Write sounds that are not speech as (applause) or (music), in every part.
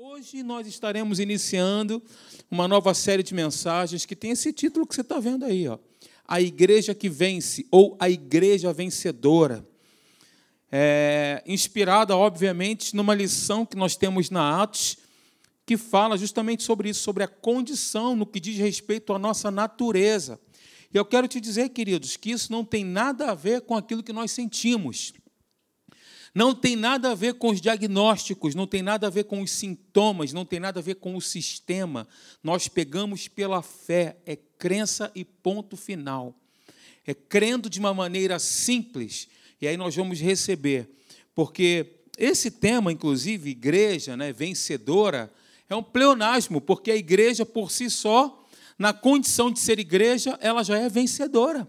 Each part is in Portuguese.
Hoje nós estaremos iniciando uma nova série de mensagens que tem esse título que você está vendo aí, ó. A Igreja que Vence, ou A Igreja Vencedora. É, inspirada, obviamente, numa lição que nós temos na Atos, que fala justamente sobre isso, sobre a condição no que diz respeito à nossa natureza. E eu quero te dizer, queridos, que isso não tem nada a ver com aquilo que nós sentimos. Não tem nada a ver com os diagnósticos, não tem nada a ver com os sintomas, não tem nada a ver com o sistema. Nós pegamos pela fé, é crença e ponto final. É crendo de uma maneira simples, e aí nós vamos receber. Porque esse tema, inclusive, igreja né, vencedora, é um pleonasmo, porque a igreja por si só, na condição de ser igreja, ela já é vencedora.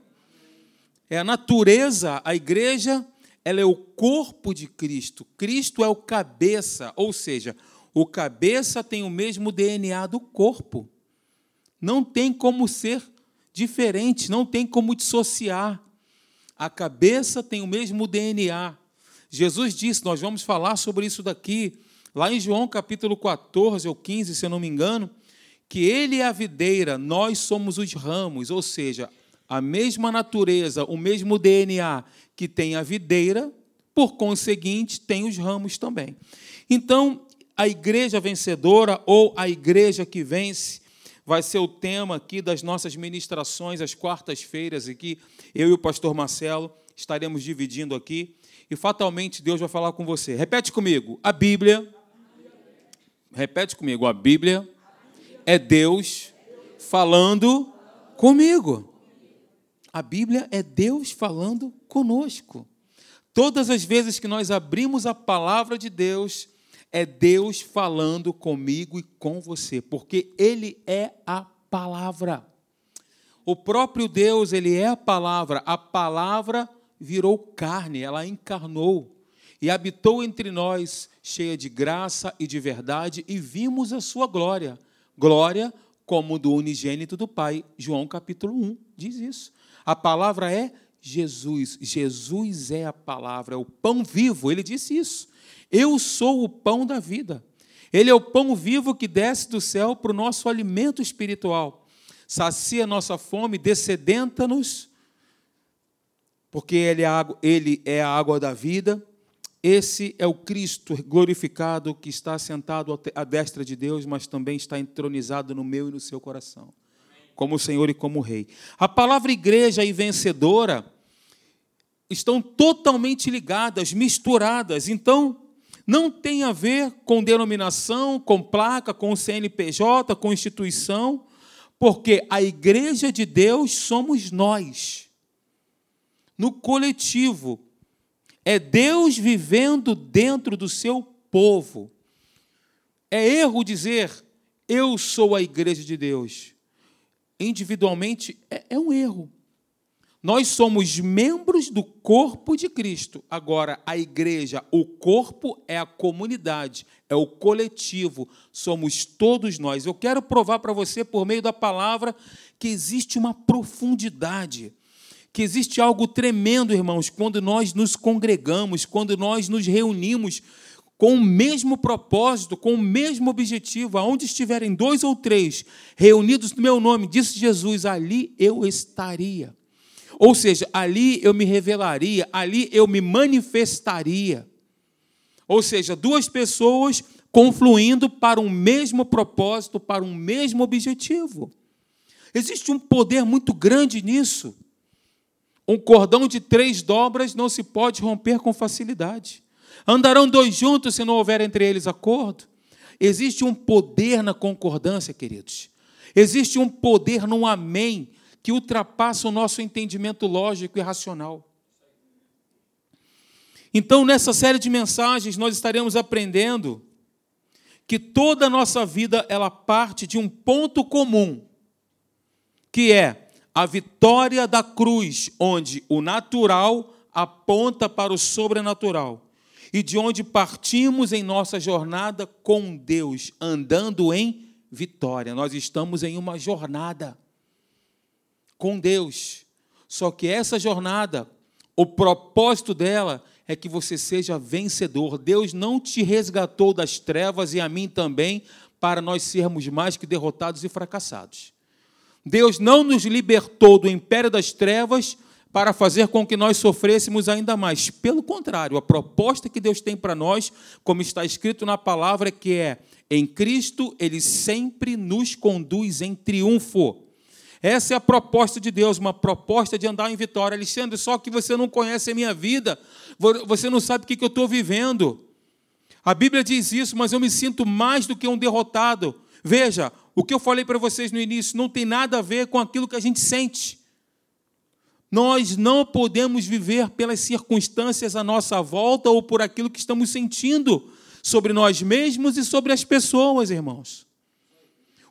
É a natureza, a igreja ela é o corpo de Cristo. Cristo é o cabeça, ou seja, o cabeça tem o mesmo DNA do corpo. Não tem como ser diferente, não tem como dissociar. A cabeça tem o mesmo DNA. Jesus disse, nós vamos falar sobre isso daqui, lá em João capítulo 14 ou 15, se eu não me engano, que ele é a videira, nós somos os ramos, ou seja, a mesma natureza, o mesmo DNA que tem a videira, por conseguinte, tem os ramos também. Então, a igreja vencedora ou a igreja que vence vai ser o tema aqui das nossas ministrações às quartas-feiras aqui. Eu e o pastor Marcelo estaremos dividindo aqui e fatalmente Deus vai falar com você. Repete comigo. A Bíblia Repete comigo. A Bíblia é Deus falando comigo. A Bíblia é Deus falando conosco. Todas as vezes que nós abrimos a palavra de Deus, é Deus falando comigo e com você, porque Ele é a palavra. O próprio Deus, Ele é a palavra. A palavra virou carne, ela encarnou e habitou entre nós, cheia de graça e de verdade, e vimos a sua glória. Glória como do unigênito do Pai. João capítulo 1 diz isso. A palavra é Jesus. Jesus é a palavra, é o pão vivo. Ele disse isso. Eu sou o pão da vida. Ele é o pão vivo que desce do céu para o nosso alimento espiritual. Sacia nossa fome, descedenta-nos, porque ele é, água, ele é a água da vida. Esse é o Cristo glorificado que está sentado à destra de Deus, mas também está entronizado no meu e no seu coração como Senhor e como Rei. A palavra igreja e vencedora estão totalmente ligadas, misturadas. Então, não tem a ver com denominação, com placa, com CNPJ, com instituição, porque a igreja de Deus somos nós. No coletivo. É Deus vivendo dentro do seu povo. É erro dizer, eu sou a igreja de Deus individualmente é, é um erro. Nós somos membros do corpo de Cristo. Agora, a igreja, o corpo é a comunidade, é o coletivo, somos todos nós. Eu quero provar para você, por meio da palavra, que existe uma profundidade, que existe algo tremendo, irmãos, quando nós nos congregamos, quando nós nos reunimos com o mesmo propósito, com o mesmo objetivo, aonde estiverem dois ou três reunidos no meu nome, disse Jesus, ali eu estaria. Ou seja, ali eu me revelaria, ali eu me manifestaria. Ou seja, duas pessoas confluindo para um mesmo propósito, para um mesmo objetivo. Existe um poder muito grande nisso. Um cordão de três dobras não se pode romper com facilidade. Andarão dois juntos se não houver entre eles acordo? Existe um poder na concordância, queridos. Existe um poder no amém que ultrapassa o nosso entendimento lógico e racional. Então, nessa série de mensagens, nós estaremos aprendendo que toda a nossa vida ela parte de um ponto comum, que é a vitória da cruz, onde o natural aponta para o sobrenatural e de onde partimos em nossa jornada com Deus, andando em vitória. Nós estamos em uma jornada com Deus. Só que essa jornada, o propósito dela é que você seja vencedor. Deus não te resgatou das trevas e a mim também para nós sermos mais que derrotados e fracassados. Deus não nos libertou do império das trevas para fazer com que nós sofrêssemos ainda mais. Pelo contrário, a proposta que Deus tem para nós, como está escrito na palavra, que é em Cristo, ele sempre nos conduz em triunfo. Essa é a proposta de Deus, uma proposta de andar em vitória. Alexandre, só que você não conhece a minha vida, você não sabe o que eu estou vivendo. A Bíblia diz isso, mas eu me sinto mais do que um derrotado. Veja, o que eu falei para vocês no início não tem nada a ver com aquilo que a gente sente. Nós não podemos viver pelas circunstâncias à nossa volta ou por aquilo que estamos sentindo sobre nós mesmos e sobre as pessoas, irmãos.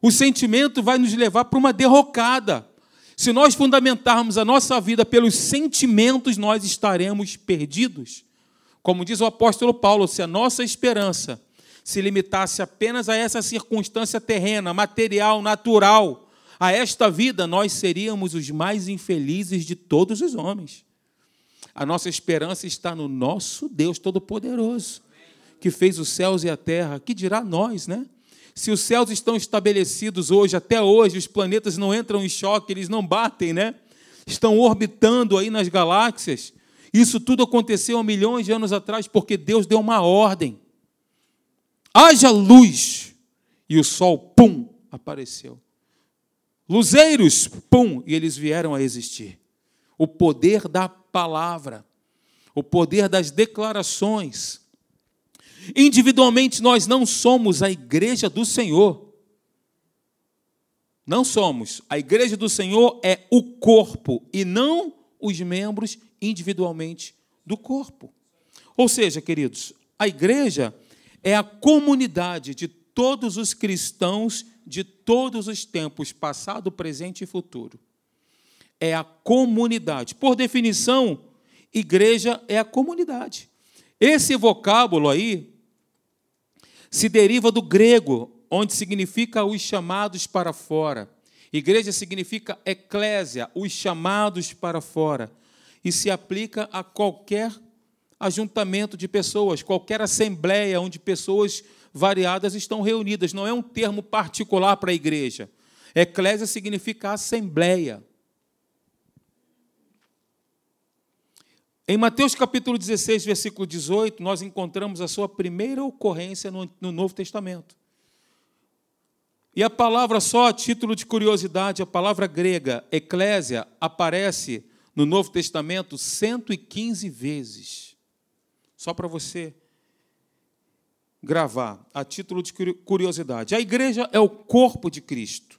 O sentimento vai nos levar para uma derrocada. Se nós fundamentarmos a nossa vida pelos sentimentos, nós estaremos perdidos. Como diz o apóstolo Paulo, se a nossa esperança se limitasse apenas a essa circunstância terrena, material, natural, a esta vida, nós seríamos os mais infelizes de todos os homens. A nossa esperança está no nosso Deus Todo-Poderoso, que fez os céus e a terra, que dirá nós, né? Se os céus estão estabelecidos hoje, até hoje, os planetas não entram em choque, eles não batem, né? Estão orbitando aí nas galáxias. Isso tudo aconteceu há milhões de anos atrás porque Deus deu uma ordem. Haja luz. E o sol, pum, apareceu. Luzeiros, pum, e eles vieram a existir. O poder da palavra, o poder das declarações. Individualmente, nós não somos a igreja do Senhor. Não somos. A igreja do Senhor é o corpo e não os membros individualmente do corpo. Ou seja, queridos, a igreja é a comunidade de todos os cristãos de todos os tempos, passado, presente e futuro. É a comunidade. Por definição, igreja é a comunidade. Esse vocábulo aí se deriva do grego, onde significa os chamados para fora. Igreja significa eclésia, os chamados para fora. E se aplica a qualquer ajuntamento de pessoas, qualquer assembleia onde pessoas variadas estão reunidas. Não é um termo particular para a igreja. Eclésia significa assembleia. Em Mateus capítulo 16, versículo 18, nós encontramos a sua primeira ocorrência no, no Novo Testamento. E a palavra, só a título de curiosidade, a palavra grega, eclésia, aparece no Novo Testamento 115 vezes. Só para você gravar, a título de curiosidade. A igreja é o corpo de Cristo.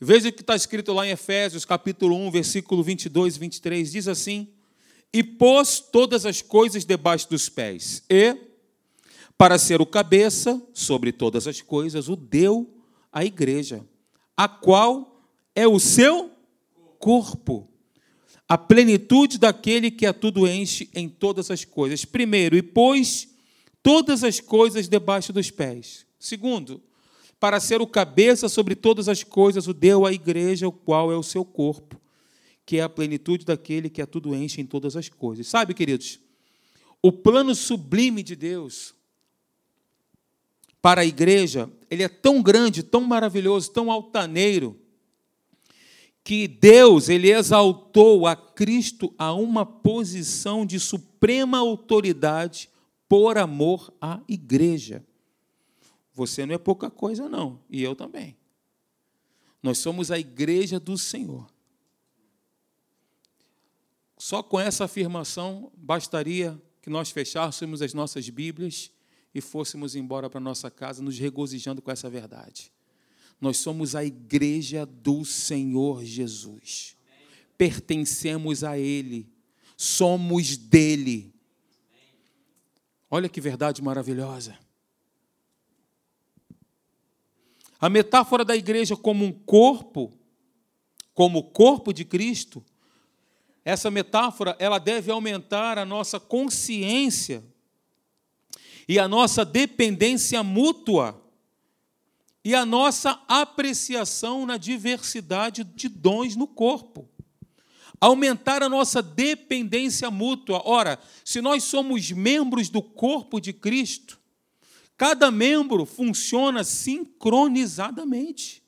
Veja o que está escrito lá em Efésios, capítulo 1, versículo 22 e 23, diz assim: e pôs todas as coisas debaixo dos pés, e, para ser o cabeça sobre todas as coisas, o deu à igreja, a qual é o seu corpo, a plenitude daquele que a tudo enche em todas as coisas. Primeiro, e pôs todas as coisas debaixo dos pés. Segundo, para ser o cabeça sobre todas as coisas, o deu à igreja, o qual é o seu corpo que é a plenitude daquele que a tudo enche em todas as coisas. Sabe, queridos, o plano sublime de Deus para a igreja, ele é tão grande, tão maravilhoso, tão altaneiro, que Deus, ele exaltou a Cristo a uma posição de suprema autoridade por amor à igreja. Você não é pouca coisa não, e eu também. Nós somos a igreja do Senhor. Só com essa afirmação bastaria que nós fechássemos as nossas Bíblias e fôssemos embora para nossa casa nos regozijando com essa verdade. Nós somos a igreja do Senhor Jesus. Pertencemos a Ele. Somos dele. Olha que verdade maravilhosa. A metáfora da igreja como um corpo, como o corpo de Cristo, essa metáfora, ela deve aumentar a nossa consciência e a nossa dependência mútua e a nossa apreciação na diversidade de dons no corpo. Aumentar a nossa dependência mútua. Ora, se nós somos membros do corpo de Cristo, cada membro funciona sincronizadamente.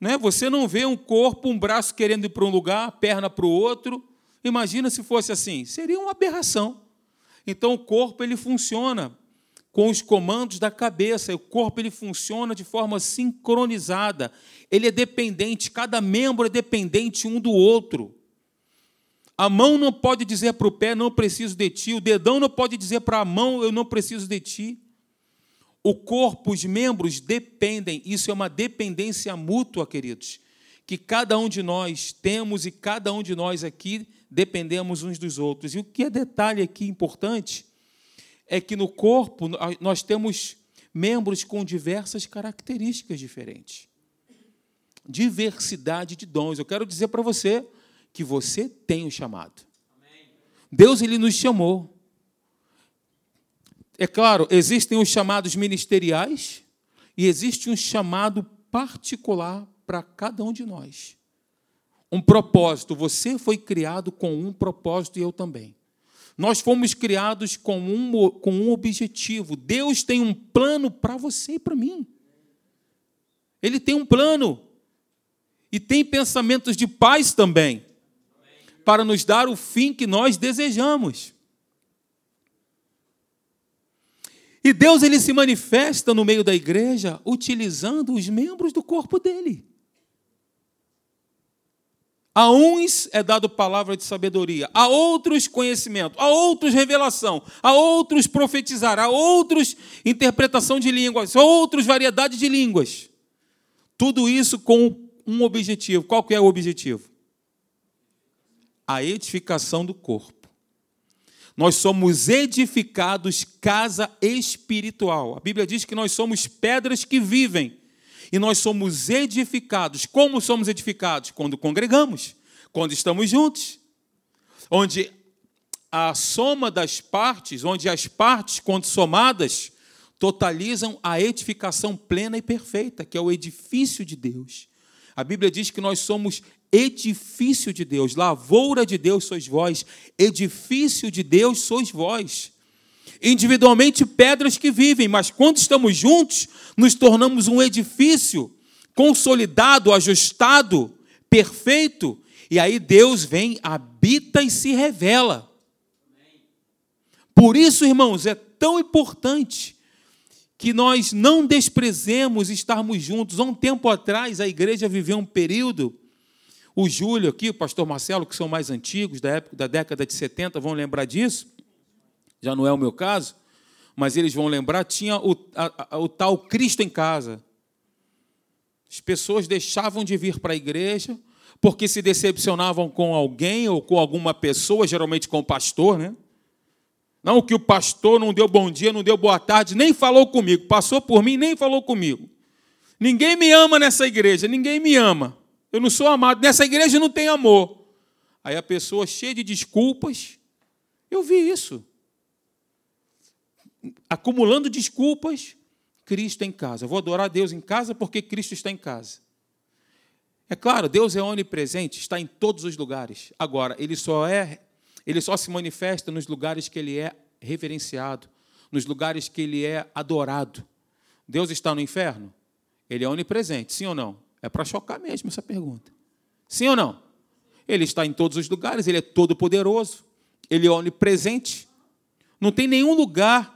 Né? Você não vê um corpo, um braço querendo ir para um lugar, perna para o outro. Imagina se fosse assim, seria uma aberração. Então o corpo ele funciona com os comandos da cabeça. O corpo ele funciona de forma sincronizada. Ele é dependente, cada membro é dependente um do outro. A mão não pode dizer para o pé, não preciso de ti. O dedão não pode dizer para a mão, eu não preciso de ti. O corpo, os membros dependem. Isso é uma dependência mútua, queridos, que cada um de nós temos e cada um de nós aqui dependemos uns dos outros. E o que é detalhe aqui importante é que no corpo nós temos membros com diversas características diferentes. Diversidade de dons. Eu quero dizer para você que você tem o um chamado. Deus ele nos chamou. É claro, existem os chamados ministeriais e existe um chamado particular para cada um de nós. Um propósito. Você foi criado com um propósito e eu também. Nós fomos criados com um, com um objetivo. Deus tem um plano para você e para mim. Ele tem um plano. E tem pensamentos de paz também. Para nos dar o fim que nós desejamos. E Deus ele se manifesta no meio da igreja utilizando os membros do corpo dele. A uns é dado palavra de sabedoria, a outros conhecimento, a outros revelação, a outros profetizar, a outros interpretação de línguas, a outros variedade de línguas. Tudo isso com um objetivo. Qual que é o objetivo? A edificação do corpo. Nós somos edificados casa espiritual. A Bíblia diz que nós somos pedras que vivem. E nós somos edificados. Como somos edificados? Quando congregamos, quando estamos juntos. Onde a soma das partes, onde as partes, quando somadas, totalizam a edificação plena e perfeita, que é o edifício de Deus. A Bíblia diz que nós somos edifício de Deus, lavoura de Deus sois vós, edifício de Deus sois vós. Individualmente, pedras que vivem, mas quando estamos juntos, nos tornamos um edifício consolidado, ajustado, perfeito, e aí Deus vem, habita e se revela. Por isso, irmãos, é tão importante que nós não desprezemos estarmos juntos. Há um tempo atrás, a igreja viveu um período o Júlio aqui, o pastor Marcelo, que são mais antigos, da época da década de 70, vão lembrar disso. Já não é o meu caso, mas eles vão lembrar, tinha o, a, a, o tal Cristo em casa. As pessoas deixavam de vir para a igreja porque se decepcionavam com alguém ou com alguma pessoa, geralmente com o pastor, né? Não que o pastor não deu bom dia, não deu boa tarde, nem falou comigo, passou por mim, nem falou comigo. Ninguém me ama nessa igreja, ninguém me ama. Eu não sou amado. Nessa igreja não tem amor. Aí a pessoa cheia de desculpas. Eu vi isso. Acumulando desculpas, Cristo em casa. Eu vou adorar Deus em casa porque Cristo está em casa. É claro, Deus é onipresente, está em todos os lugares. Agora, ele só é, ele só se manifesta nos lugares que ele é reverenciado, nos lugares que ele é adorado. Deus está no inferno? Ele é onipresente, sim ou não? É para chocar mesmo essa pergunta. Sim ou não? Ele está em todos os lugares, ele é todo-poderoso, ele é onipresente. Não tem nenhum lugar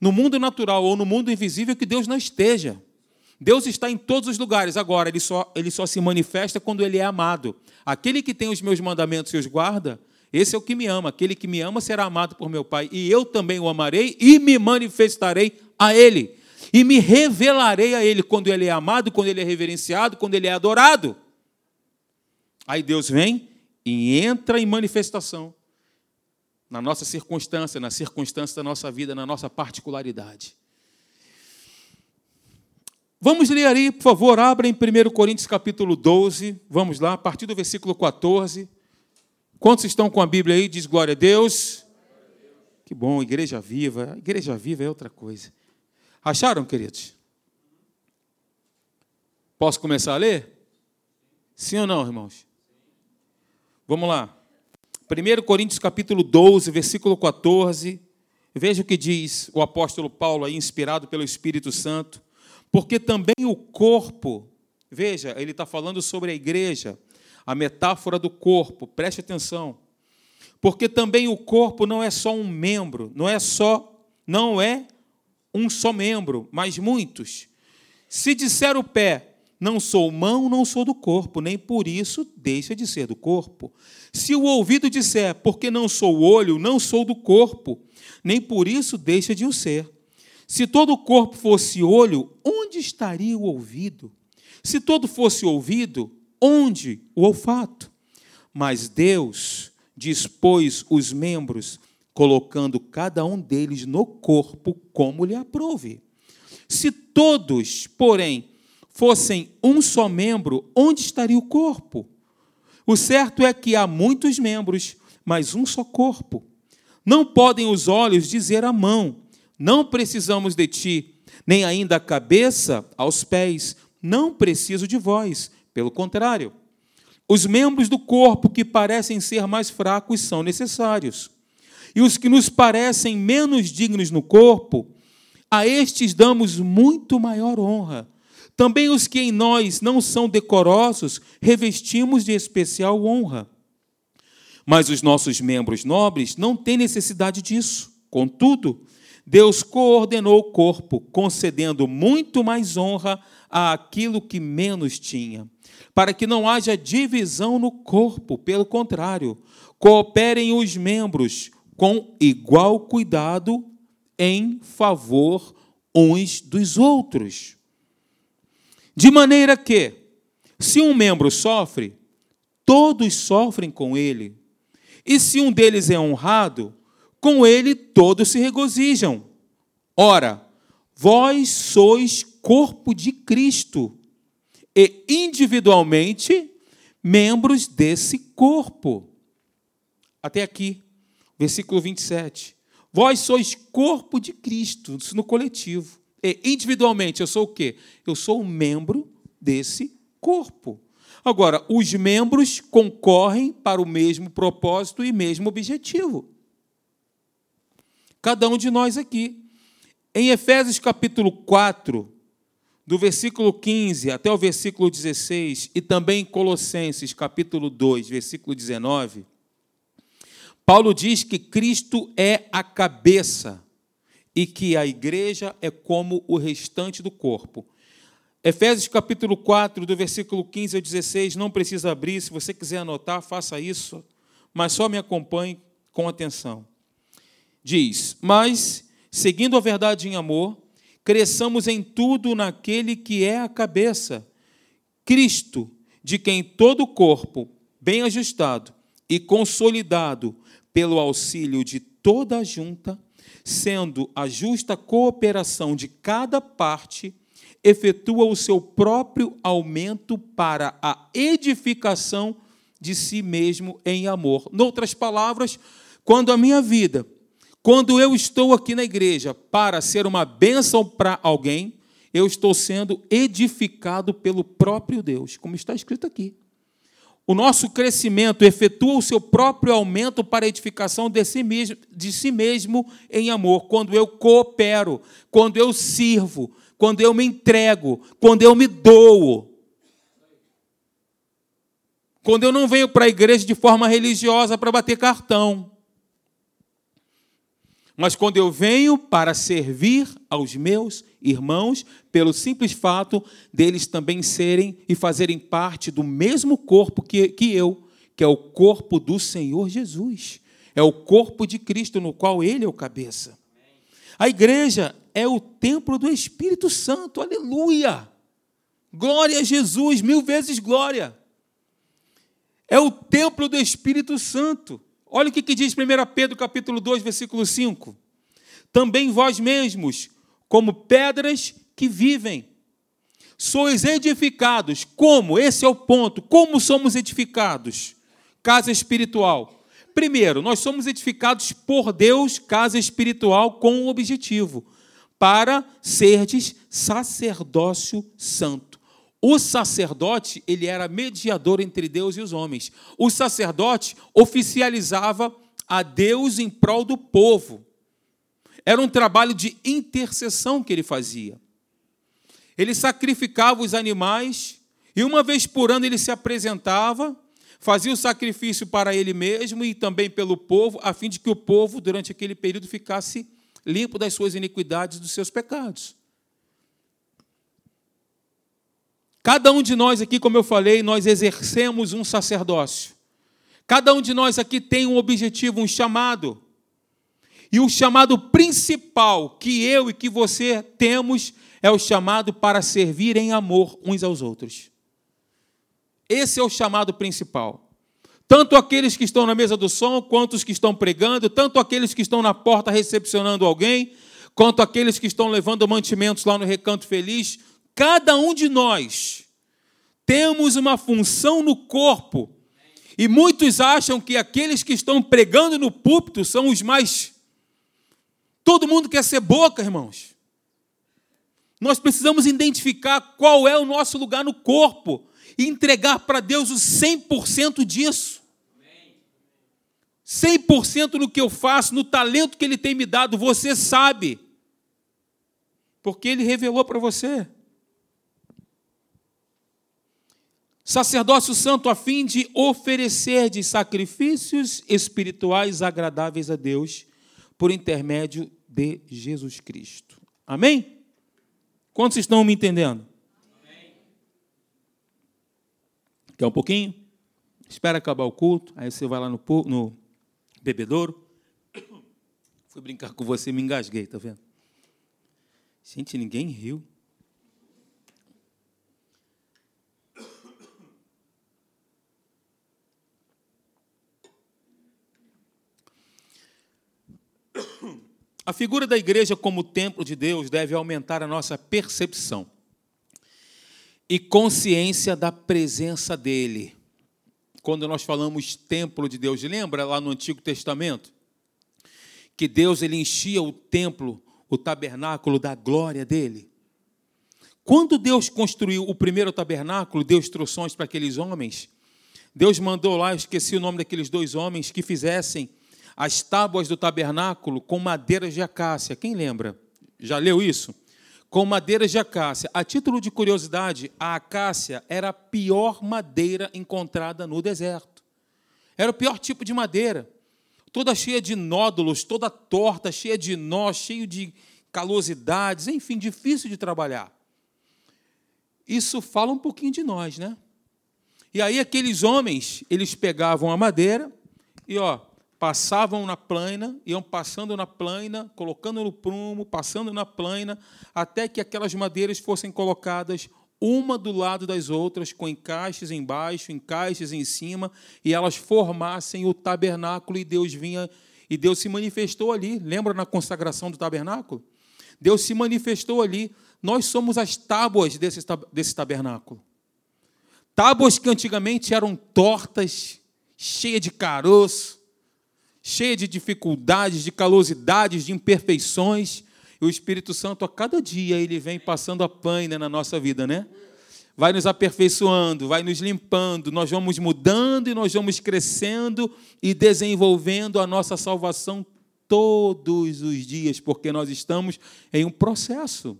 no mundo natural ou no mundo invisível que Deus não esteja. Deus está em todos os lugares. Agora, ele só, ele só se manifesta quando ele é amado. Aquele que tem os meus mandamentos e os guarda, esse é o que me ama. Aquele que me ama será amado por meu Pai. E eu também o amarei e me manifestarei a ele e me revelarei a Ele quando Ele é amado, quando Ele é reverenciado, quando Ele é adorado. Aí Deus vem e entra em manifestação na nossa circunstância, na circunstância da nossa vida, na nossa particularidade. Vamos ler aí, por favor, abra em 1 Coríntios capítulo 12, vamos lá, a partir do versículo 14. Quantos estão com a Bíblia aí? Diz glória a Deus. Que bom, igreja viva. Igreja viva é outra coisa. Acharam, queridos? Posso começar a ler? Sim ou não, irmãos? Vamos lá. 1 Coríntios capítulo 12, versículo 14. Veja o que diz o apóstolo Paulo aí, inspirado pelo Espírito Santo. Porque também o corpo, veja, ele está falando sobre a igreja, a metáfora do corpo, preste atenção. Porque também o corpo não é só um membro, não é só, não é um só membro, mas muitos. Se disser o pé, não sou mão, não sou do corpo, nem por isso deixa de ser do corpo. Se o ouvido disser, porque não sou olho, não sou do corpo, nem por isso deixa de o ser. Se todo o corpo fosse olho, onde estaria o ouvido? Se todo fosse ouvido, onde o olfato? Mas Deus dispôs os membros, colocando cada um deles no corpo como lhe aprouve. Se todos, porém, fossem um só membro, onde estaria o corpo? O certo é que há muitos membros, mas um só corpo. Não podem os olhos dizer à mão: Não precisamos de ti, nem ainda a cabeça aos pés: Não preciso de vós. Pelo contrário, os membros do corpo que parecem ser mais fracos são necessários. E os que nos parecem menos dignos no corpo, a estes damos muito maior honra também os que em nós não são decorosos, revestimos de especial honra. Mas os nossos membros nobres não têm necessidade disso. Contudo, Deus coordenou o corpo, concedendo muito mais honra àquilo que menos tinha, para que não haja divisão no corpo, pelo contrário, cooperem os membros com igual cuidado em favor uns dos outros. De maneira que, se um membro sofre, todos sofrem com ele. E se um deles é honrado, com ele todos se regozijam. Ora, vós sois corpo de Cristo e individualmente membros desse corpo. Até aqui, versículo 27. Vós sois corpo de Cristo, isso no coletivo. Individualmente, eu sou o quê? Eu sou um membro desse corpo. Agora, os membros concorrem para o mesmo propósito e mesmo objetivo. Cada um de nós aqui. Em Efésios capítulo 4, do versículo 15 até o versículo 16, e também em Colossenses capítulo 2, versículo 19, Paulo diz que Cristo é a cabeça e que a igreja é como o restante do corpo. Efésios capítulo 4, do versículo 15 ao 16, não precisa abrir, se você quiser anotar, faça isso, mas só me acompanhe com atenção. Diz: Mas, seguindo a verdade em amor, cresçamos em tudo naquele que é a cabeça, Cristo, de quem todo o corpo, bem ajustado e consolidado pelo auxílio de toda a junta, sendo a justa cooperação de cada parte, efetua o seu próprio aumento para a edificação de si mesmo em amor. Noutras palavras, quando a minha vida, quando eu estou aqui na igreja para ser uma bênção para alguém, eu estou sendo edificado pelo próprio Deus, como está escrito aqui. O nosso crescimento efetua o seu próprio aumento para a edificação de si, mesmo, de si mesmo em amor. Quando eu coopero, quando eu sirvo, quando eu me entrego, quando eu me dou. Quando eu não venho para a igreja de forma religiosa para bater cartão. Mas quando eu venho para servir aos meus irmãos, pelo simples fato deles também serem e fazerem parte do mesmo corpo que, que eu, que é o corpo do Senhor Jesus. É o corpo de Cristo, no qual Ele é o cabeça. A igreja é o templo do Espírito Santo, aleluia! Glória a Jesus, mil vezes glória. É o templo do Espírito Santo. Olha o que, diz 1 Pedro capítulo 2, versículo 5. Também vós mesmos, como pedras que vivem, sois edificados. Como? Esse é o ponto. Como somos edificados? Casa espiritual. Primeiro, nós somos edificados por Deus, casa espiritual, com um objetivo: para serdes sacerdócio santo, O sacerdote, ele era mediador entre Deus e os homens. O sacerdote oficializava a Deus em prol do povo. Era um trabalho de intercessão que ele fazia. Ele sacrificava os animais e uma vez por ano ele se apresentava, fazia o sacrifício para ele mesmo e também pelo povo, a fim de que o povo, durante aquele período, ficasse limpo das suas iniquidades, dos seus pecados. Cada um de nós aqui, como eu falei, nós exercemos um sacerdócio. Cada um de nós aqui tem um objetivo, um chamado. E o chamado principal que eu e que você temos é o chamado para servir em amor uns aos outros. Esse é o chamado principal. Tanto aqueles que estão na mesa do som, quanto os que estão pregando, tanto aqueles que estão na porta recepcionando alguém, quanto aqueles que estão levando mantimentos lá no recanto feliz, cada um de nós temos uma função no corpo e muitos acham que aqueles que estão pregando no púlpito são os mais. Todo mundo quer ser boca, irmãos. Nós precisamos identificar qual é o nosso lugar no corpo e entregar para Deus o 100% disso. 100% no que eu faço, no talento que Ele tem me dado, você sabe. Porque Ele revelou para você. Sacerdócio santo a fim de oferecer de sacrifícios espirituais agradáveis a Deus por intermédio de Jesus Cristo. Amém? Quantos estão me entendendo? Amém. Quer um pouquinho? Espera acabar o culto, aí você vai lá no, no bebedouro. (coughs) Fui brincar com você, me engasguei, tá vendo? Gente, ninguém riu. A figura da igreja como templo de Deus deve aumentar a nossa percepção e consciência da presença dele. Quando nós falamos templo de Deus, lembra lá no Antigo Testamento que Deus ele enchia o templo, o tabernáculo da glória dele? Quando Deus construiu o primeiro tabernáculo, deu instruções para aqueles homens. Deus mandou lá, eu esqueci o nome daqueles dois homens que fizessem as tábuas do tabernáculo com madeiras de acácia. Quem lembra? Já leu isso? Com madeiras de acácia. A título de curiosidade, a acácia era a pior madeira encontrada no deserto. Era o pior tipo de madeira. Toda cheia de nódulos, toda torta, cheia de nós, cheio de calosidades, enfim, difícil de trabalhar. Isso fala um pouquinho de nós, né? E aí aqueles homens, eles pegavam a madeira e ó, passavam na plaina, iam passando na plaina, colocando no prumo, passando na plaina, até que aquelas madeiras fossem colocadas uma do lado das outras, com encaixes embaixo, encaixes em cima, e elas formassem o tabernáculo e Deus vinha e Deus se manifestou ali. Lembra na consagração do tabernáculo? Deus se manifestou ali. Nós somos as tábuas desse, desse tabernáculo. Tábuas que antigamente eram tortas, cheias de caroço, cheia de dificuldades, de calosidades, de imperfeições. E o Espírito Santo, a cada dia, ele vem passando a paina na nossa vida, né? Vai nos aperfeiçoando, vai nos limpando, nós vamos mudando e nós vamos crescendo e desenvolvendo a nossa salvação todos os dias, porque nós estamos em um processo.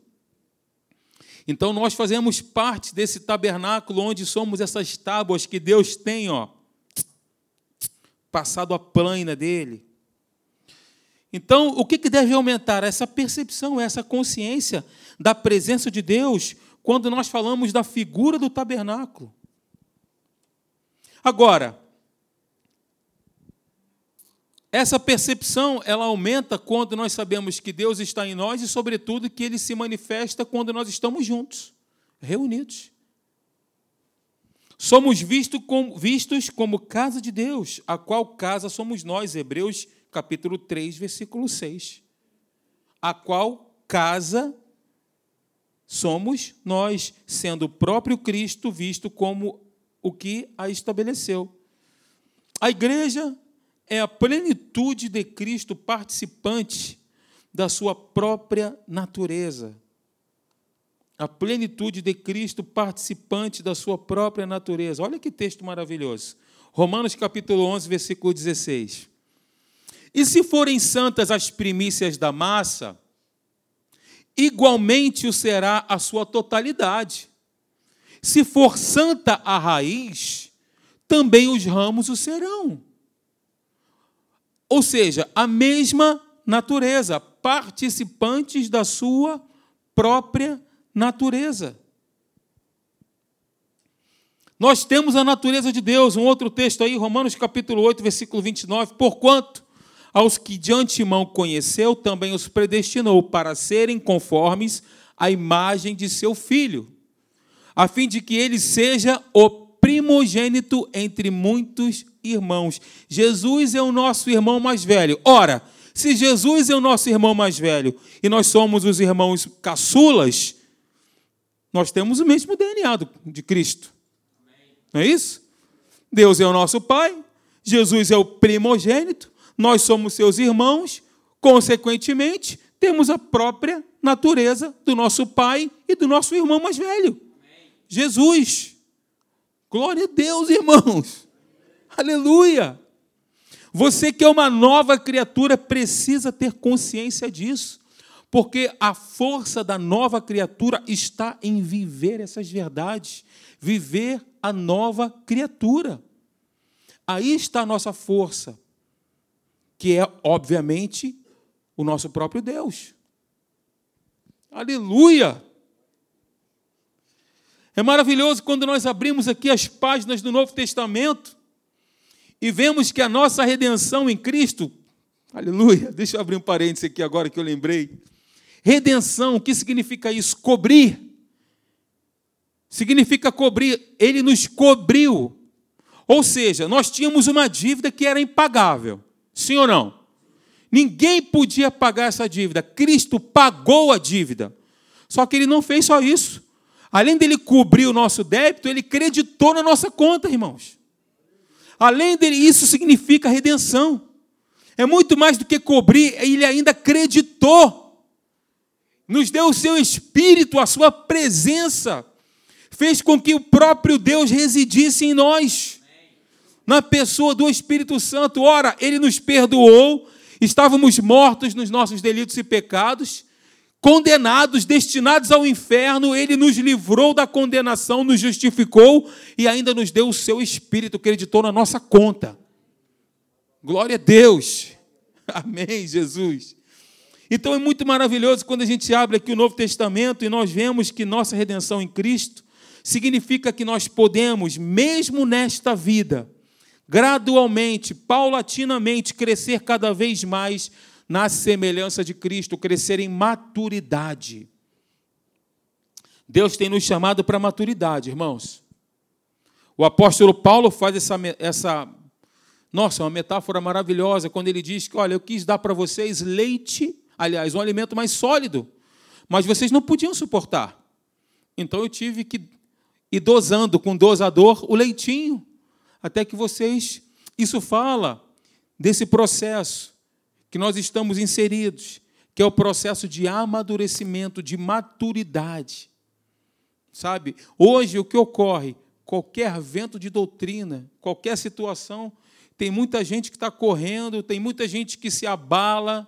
Então nós fazemos parte desse tabernáculo onde somos essas tábuas que Deus tem, ó, passado a plaina dele. Então, o que deve aumentar? Essa percepção, essa consciência da presença de Deus quando nós falamos da figura do tabernáculo. Agora, essa percepção ela aumenta quando nós sabemos que Deus está em nós e, sobretudo, que Ele se manifesta quando nós estamos juntos, reunidos. Somos visto vistos como casa de Deus, a qual casa somos nós, Hebreus capítulo 3, versículo 6. A qual casa somos nós, sendo o próprio Cristo visto como o que a estabeleceu. A igreja é a plenitude de Cristo participante da sua própria natureza. A plenitude de Cristo, participante da sua própria natureza. Olha que texto maravilhoso. Romanos capítulo 11, versículo 16. E se forem santas as primícias da massa, igualmente o será a sua totalidade. Se for santa a raiz, também os ramos o serão. Ou seja, a mesma natureza, participantes da sua própria natureza. Nós temos a natureza de Deus, um outro texto aí, Romanos capítulo 8, versículo 29. Porquanto aos que de antemão conheceu, também os predestinou para serem conformes à imagem de seu filho, a fim de que ele seja o primogênito entre muitos irmãos. Jesus é o nosso irmão mais velho. Ora, se Jesus é o nosso irmão mais velho e nós somos os irmãos caçulas, nós temos o mesmo DNA de Cristo. Não é isso? Deus é o nosso Pai, Jesus é o primogênito, nós somos seus irmãos, consequentemente, temos a própria natureza do nosso pai e do nosso irmão mais velho. Jesus. Glória a Deus, irmãos. Aleluia. Você que é uma nova criatura precisa ter consciência disso, porque a força da nova criatura está em viver essas verdades, viver a nova criatura. Aí está a nossa força, que é, obviamente, o nosso próprio Deus. Aleluia! É maravilhoso quando nós abrimos aqui as páginas do Novo Testamento e vemos que a nossa redenção em Cristo, aleluia, deixa eu abrir um parênteses aqui agora que eu lembrei. Redenção, o que significa isso? Cobrir significa cobrir, ele nos cobriu. Ou seja, nós tínhamos uma dívida que era impagável. Sim ou não? Ninguém podia pagar essa dívida. Cristo pagou a dívida. Só que ele não fez só isso. Além dele cobrir o nosso débito, ele creditou na nossa conta, irmãos. Além dele, isso significa redenção. É muito mais do que cobrir, ele ainda creditou. Nos deu o seu espírito, a sua presença fez com que o próprio Deus residisse em nós, na pessoa do Espírito Santo. Ora, ele nos perdoou, estávamos mortos nos nossos delitos e pecados, condenados, destinados ao inferno, ele nos livrou da condenação, nos justificou e ainda nos deu o seu Espírito, acreditou na nossa conta. Glória a Deus. (laughs) Amém, Jesus. Então é muito maravilhoso quando a gente abre aqui o Novo Testamento e nós vemos que nossa redenção em Cristo significa que nós podemos, mesmo nesta vida, gradualmente, paulatinamente, crescer cada vez mais na semelhança de Cristo, crescer em maturidade. Deus tem nos chamado para maturidade, irmãos. O apóstolo Paulo faz essa, essa nossa, uma metáfora maravilhosa quando ele diz que, olha, eu quis dar para vocês leite, aliás, um alimento mais sólido, mas vocês não podiam suportar. Então eu tive que e dosando com dosador o leitinho, até que vocês. Isso fala desse processo que nós estamos inseridos, que é o processo de amadurecimento, de maturidade. Sabe? Hoje o que ocorre? Qualquer vento de doutrina, qualquer situação, tem muita gente que está correndo, tem muita gente que se abala,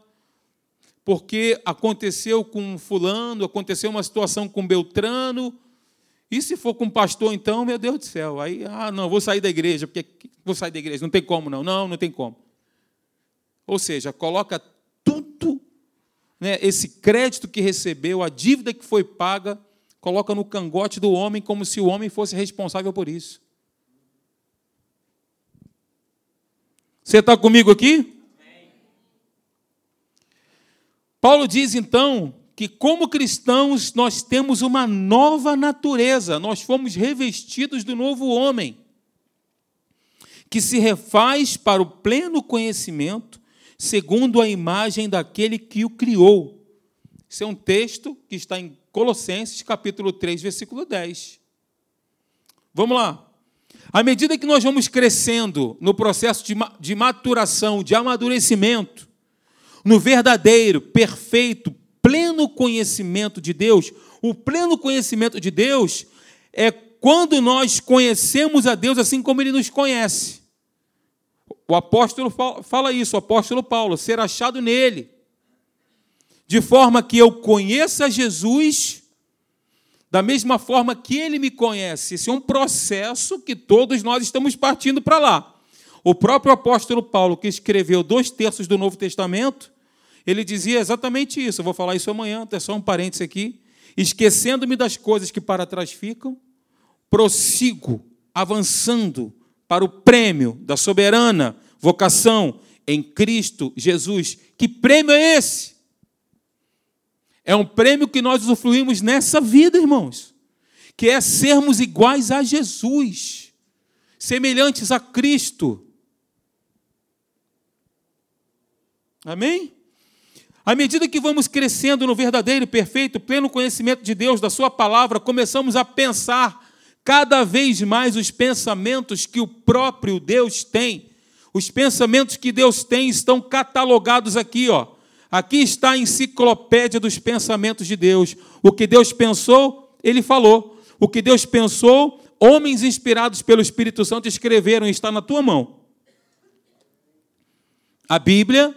porque aconteceu com fulano, aconteceu uma situação com Beltrano, e se for com pastor, então, meu Deus do céu, aí, ah, não, vou sair da igreja, porque vou sair da igreja, não tem como não, não, não tem como. Ou seja, coloca tudo, né, esse crédito que recebeu, a dívida que foi paga, coloca no cangote do homem como se o homem fosse responsável por isso. Você está comigo aqui? Paulo diz então que, como cristãos, nós temos uma nova natureza, nós fomos revestidos do novo homem, que se refaz para o pleno conhecimento, segundo a imagem daquele que o criou. Esse é um texto que está em Colossenses, capítulo 3, versículo 10. Vamos lá. À medida que nós vamos crescendo no processo de maturação, de amadurecimento, no verdadeiro, perfeito, pleno conhecimento de Deus, O pleno conhecimento de Deus é quando nós conhecemos a Deus assim como Ele nos conhece. O apóstolo fala isso, o apóstolo Paulo, ser achado nele, de forma que eu conheça Jesus da mesma forma que ele me conhece. Esse é um processo que todos nós estamos partindo para lá. O próprio apóstolo Paulo, que escreveu dois terços do Novo Testamento, ele dizia exatamente isso. Eu vou falar isso amanhã, é só um parênteses aqui. Esquecendo-me das coisas que para trás ficam, prossigo, avançando para o prêmio da soberana vocação em Cristo Jesus. Que prêmio é esse? É um prêmio que nós usufruímos nessa vida, irmãos, que é sermos iguais a Jesus, semelhantes a Cristo. Amém? À medida que vamos crescendo no verdadeiro, perfeito, pleno conhecimento de Deus, da Sua palavra, começamos a pensar cada vez mais os pensamentos que o próprio Deus tem. Os pensamentos que Deus tem estão catalogados aqui, ó. Aqui está a enciclopédia dos pensamentos de Deus. O que Deus pensou, ele falou. O que Deus pensou, homens inspirados pelo Espírito Santo escreveram, está na tua mão. A Bíblia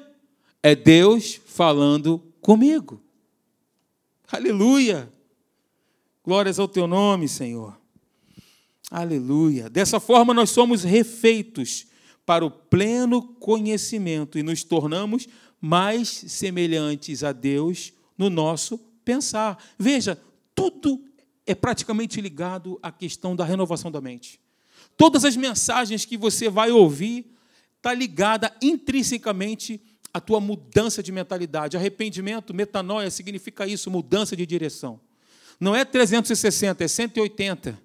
é Deus falando comigo. Aleluia. Glórias ao teu nome, Senhor. Aleluia. Dessa forma, nós somos refeitos para o pleno conhecimento e nos tornamos mais semelhantes a Deus no nosso pensar. Veja, tudo é praticamente ligado à questão da renovação da mente. Todas as mensagens que você vai ouvir está ligada intrinsecamente à tua mudança de mentalidade. Arrependimento, metanoia, significa isso, mudança de direção. Não é 360, é 180.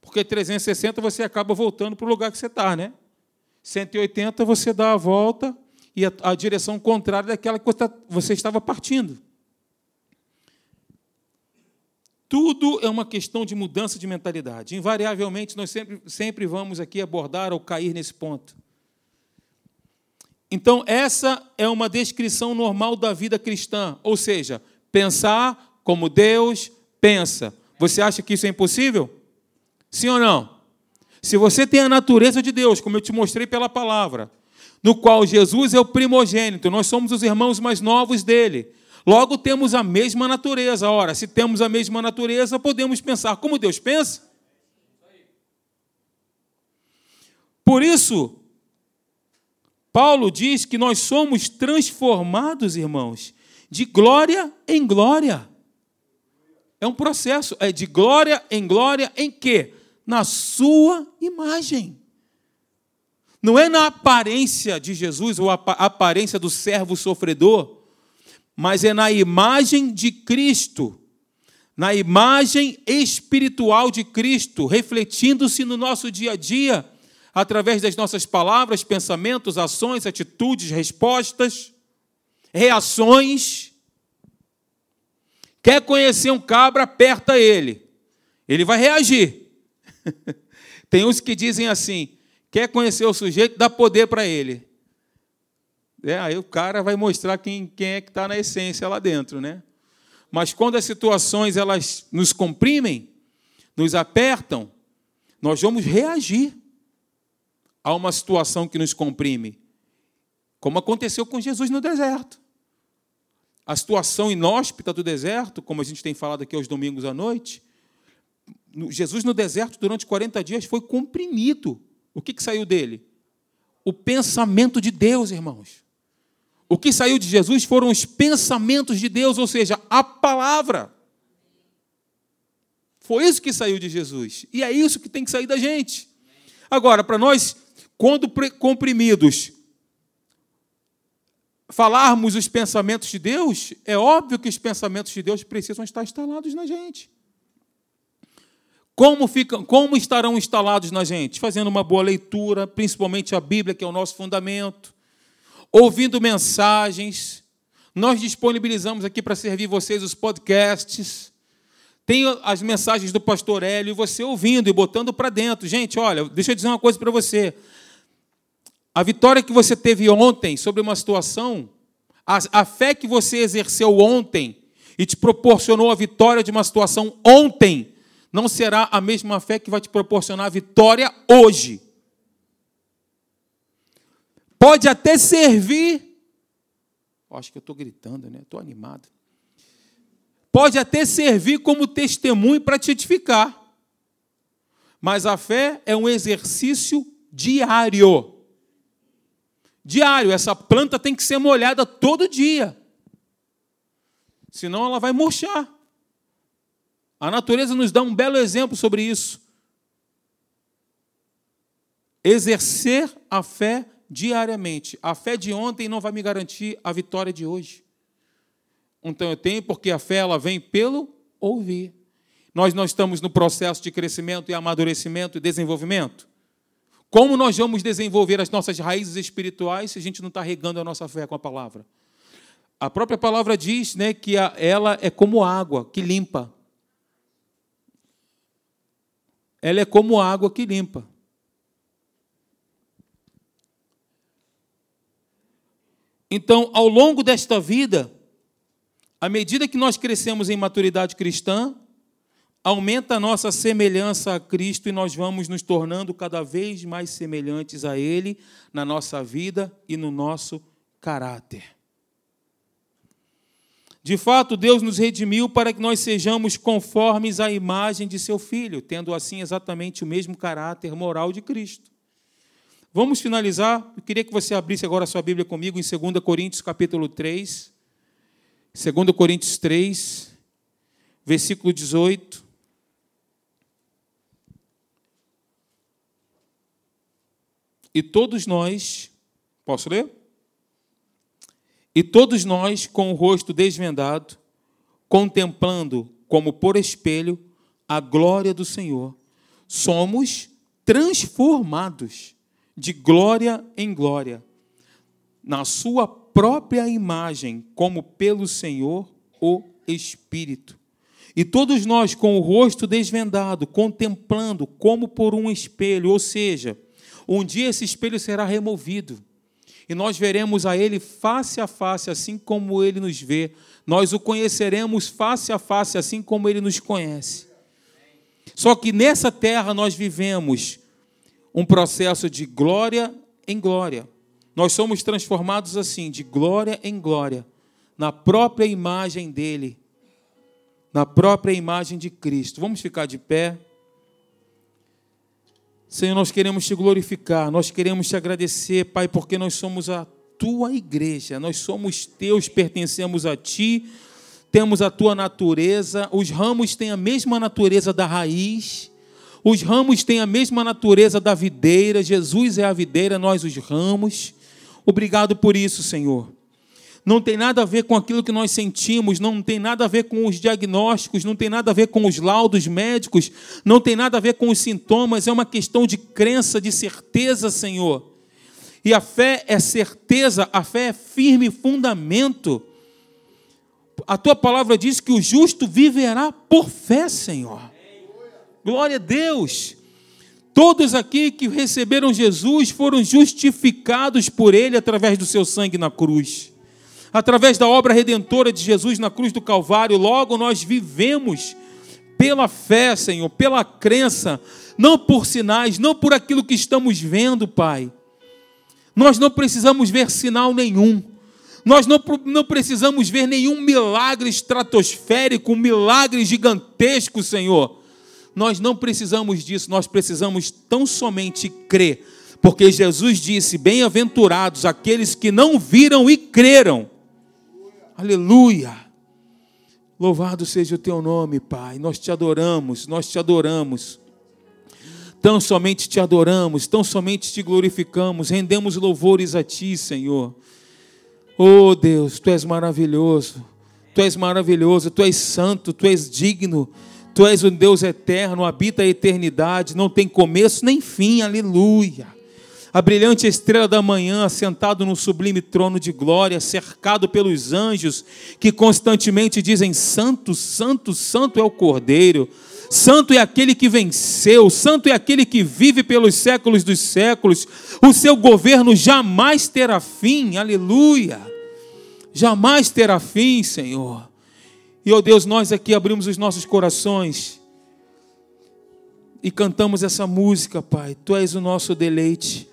Porque 360 você acaba voltando para o lugar que você está, né? 180 você dá a volta e a, a direção contrária daquela que você estava partindo. Tudo é uma questão de mudança de mentalidade. Invariavelmente, nós sempre, sempre vamos aqui abordar ou cair nesse ponto. Então, essa é uma descrição normal da vida cristã, ou seja, pensar como Deus pensa. Você acha que isso é impossível? Sim ou não? Se você tem a natureza de Deus, como eu te mostrei pela palavra, no qual Jesus é o primogênito, nós somos os irmãos mais novos dele. Logo temos a mesma natureza. Ora, se temos a mesma natureza, podemos pensar como Deus pensa. Por isso, Paulo diz que nós somos transformados, irmãos, de glória em glória. É um processo, é de glória em glória em quê? na sua imagem. Não é na aparência de Jesus ou a aparência do servo sofredor, mas é na imagem de Cristo, na imagem espiritual de Cristo, refletindo-se no nosso dia a dia, através das nossas palavras, pensamentos, ações, atitudes, respostas, reações. Quer conhecer um cabra, aperta ele. Ele vai reagir. (laughs) Tem uns que dizem assim: quer conhecer o sujeito, dá poder para ele. É, aí o cara vai mostrar quem, quem é que está na essência lá dentro, né? Mas quando as situações elas nos comprimem, nos apertam, nós vamos reagir a uma situação que nos comprime, como aconteceu com Jesus no deserto. A situação inóspita do deserto, como a gente tem falado aqui aos domingos à noite, Jesus no deserto durante 40 dias foi comprimido. O que, que saiu dele? O pensamento de Deus, irmãos. O que saiu de Jesus foram os pensamentos de Deus, ou seja, a palavra. Foi isso que saiu de Jesus. E é isso que tem que sair da gente. Agora, para nós, quando comprimidos, falarmos os pensamentos de Deus, é óbvio que os pensamentos de Deus precisam estar instalados na gente. Como, ficam, como estarão instalados na gente? Fazendo uma boa leitura, principalmente a Bíblia, que é o nosso fundamento, ouvindo mensagens. Nós disponibilizamos aqui para servir vocês os podcasts. Tem as mensagens do pastor Hélio, você ouvindo e botando para dentro. Gente, olha, deixa eu dizer uma coisa para você. A vitória que você teve ontem sobre uma situação, a, a fé que você exerceu ontem, e te proporcionou a vitória de uma situação ontem, não será a mesma fé que vai te proporcionar a vitória hoje. Pode até servir. Acho que eu estou gritando, né? Estou animado. Pode até servir como testemunho para te edificar. Mas a fé é um exercício diário. Diário. Essa planta tem que ser molhada todo dia. Senão ela vai murchar. A natureza nos dá um belo exemplo sobre isso. Exercer a fé diariamente. A fé de ontem não vai me garantir a vitória de hoje. Então eu tenho, porque a fé ela vem pelo ouvir. Nós não estamos no processo de crescimento e amadurecimento e desenvolvimento. Como nós vamos desenvolver as nossas raízes espirituais se a gente não está regando a nossa fé com a palavra? A própria palavra diz né, que ela é como água que limpa. Ela é como água que limpa. Então, ao longo desta vida, à medida que nós crescemos em maturidade cristã, aumenta a nossa semelhança a Cristo e nós vamos nos tornando cada vez mais semelhantes a Ele na nossa vida e no nosso caráter. De fato, Deus nos redimiu para que nós sejamos conformes à imagem de seu Filho, tendo assim exatamente o mesmo caráter moral de Cristo. Vamos finalizar. Eu queria que você abrisse agora a sua Bíblia comigo em 2 Coríntios, capítulo 3. 2 Coríntios 3, versículo 18. E todos nós, posso ler? E todos nós, com o rosto desvendado, contemplando como por espelho a glória do Senhor, somos transformados de glória em glória, na sua própria imagem, como pelo Senhor o Espírito. E todos nós, com o rosto desvendado, contemplando como por um espelho, ou seja, um dia esse espelho será removido e nós veremos a Ele face a face, assim como Ele nos vê. Nós o conheceremos face a face, assim como Ele nos conhece. Só que nessa terra nós vivemos um processo de glória em glória. Nós somos transformados assim, de glória em glória, na própria imagem dele, na própria imagem de Cristo. Vamos ficar de pé. Senhor, nós queremos te glorificar, nós queremos te agradecer, Pai, porque nós somos a tua igreja, nós somos teus, pertencemos a ti, temos a tua natureza, os ramos têm a mesma natureza da raiz. Os ramos têm a mesma natureza da videira, Jesus é a videira, nós os ramos. Obrigado por isso, Senhor. Não tem nada a ver com aquilo que nós sentimos, não tem nada a ver com os diagnósticos, não tem nada a ver com os laudos médicos, não tem nada a ver com os sintomas, é uma questão de crença, de certeza, Senhor. E a fé é certeza, a fé é firme fundamento. A tua palavra diz que o justo viverá por fé, Senhor. Glória a Deus. Todos aqui que receberam Jesus foram justificados por Ele através do seu sangue na cruz. Através da obra redentora de Jesus na cruz do Calvário, logo nós vivemos pela fé, Senhor, pela crença, não por sinais, não por aquilo que estamos vendo, Pai. Nós não precisamos ver sinal nenhum. Nós não, não precisamos ver nenhum milagre estratosférico, um milagre gigantesco, Senhor nós não precisamos disso, nós precisamos tão somente crer, porque Jesus disse: Bem-aventurados aqueles que não viram e creram. Aleluia. Louvado seja o teu nome, Pai. Nós te adoramos, nós te adoramos. Tão somente te adoramos, tão somente te glorificamos, rendemos louvores a ti, Senhor. Oh Deus, tu és maravilhoso, tu és maravilhoso, tu és santo, tu és digno. Tu és um Deus eterno, habita a eternidade, não tem começo nem fim, aleluia. A brilhante estrela da manhã, sentado no sublime trono de glória, cercado pelos anjos que constantemente dizem: Santo, Santo, Santo é o Cordeiro, Santo é aquele que venceu, Santo é aquele que vive pelos séculos dos séculos, o seu governo jamais terá fim, aleluia. Jamais terá fim, Senhor. E, ó oh Deus, nós aqui abrimos os nossos corações e cantamos essa música, Pai. Tu és o nosso deleite.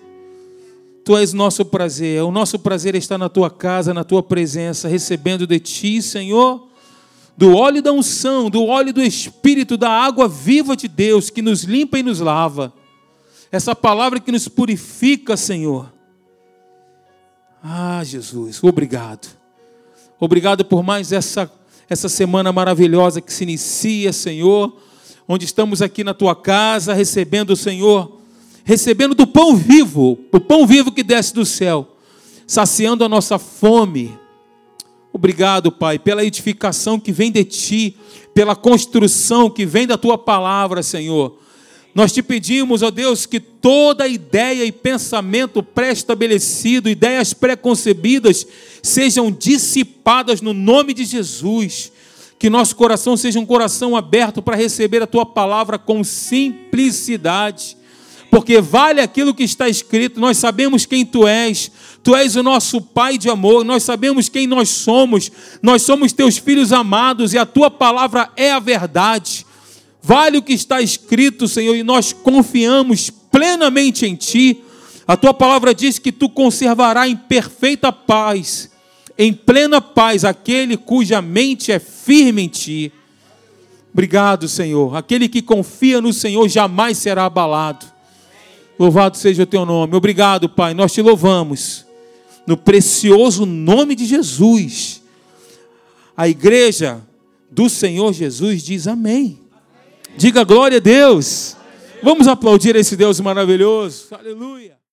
Tu és nosso prazer. O nosso prazer é estar na tua casa, na tua presença, recebendo de ti, Senhor, do óleo da unção, do óleo do Espírito, da água viva de Deus que nos limpa e nos lava. Essa palavra que nos purifica, Senhor. Ah, Jesus, obrigado. Obrigado por mais essa, essa semana maravilhosa que se inicia, Senhor onde estamos aqui na tua casa, recebendo Senhor, recebendo do pão vivo, o pão vivo que desce do céu, saciando a nossa fome. Obrigado, Pai, pela edificação que vem de ti, pela construção que vem da tua palavra, Senhor. Nós te pedimos, ó Deus, que toda ideia e pensamento pré-estabelecido, ideias pré-concebidas, sejam dissipadas no nome de Jesus que nosso coração seja um coração aberto para receber a tua palavra com simplicidade, porque vale aquilo que está escrito, nós sabemos quem tu és, tu és o nosso Pai de amor, nós sabemos quem nós somos, nós somos teus filhos amados e a tua palavra é a verdade. Vale o que está escrito, Senhor, e nós confiamos plenamente em ti. A tua palavra diz que tu conservará em perfeita paz em plena paz aquele cuja mente é firme em ti. Obrigado, Senhor. Aquele que confia no Senhor jamais será abalado. Louvado seja o teu nome. Obrigado, Pai. Nós te louvamos. No precioso nome de Jesus. A igreja do Senhor Jesus diz amém. Diga glória a Deus. Vamos aplaudir esse Deus maravilhoso. Aleluia.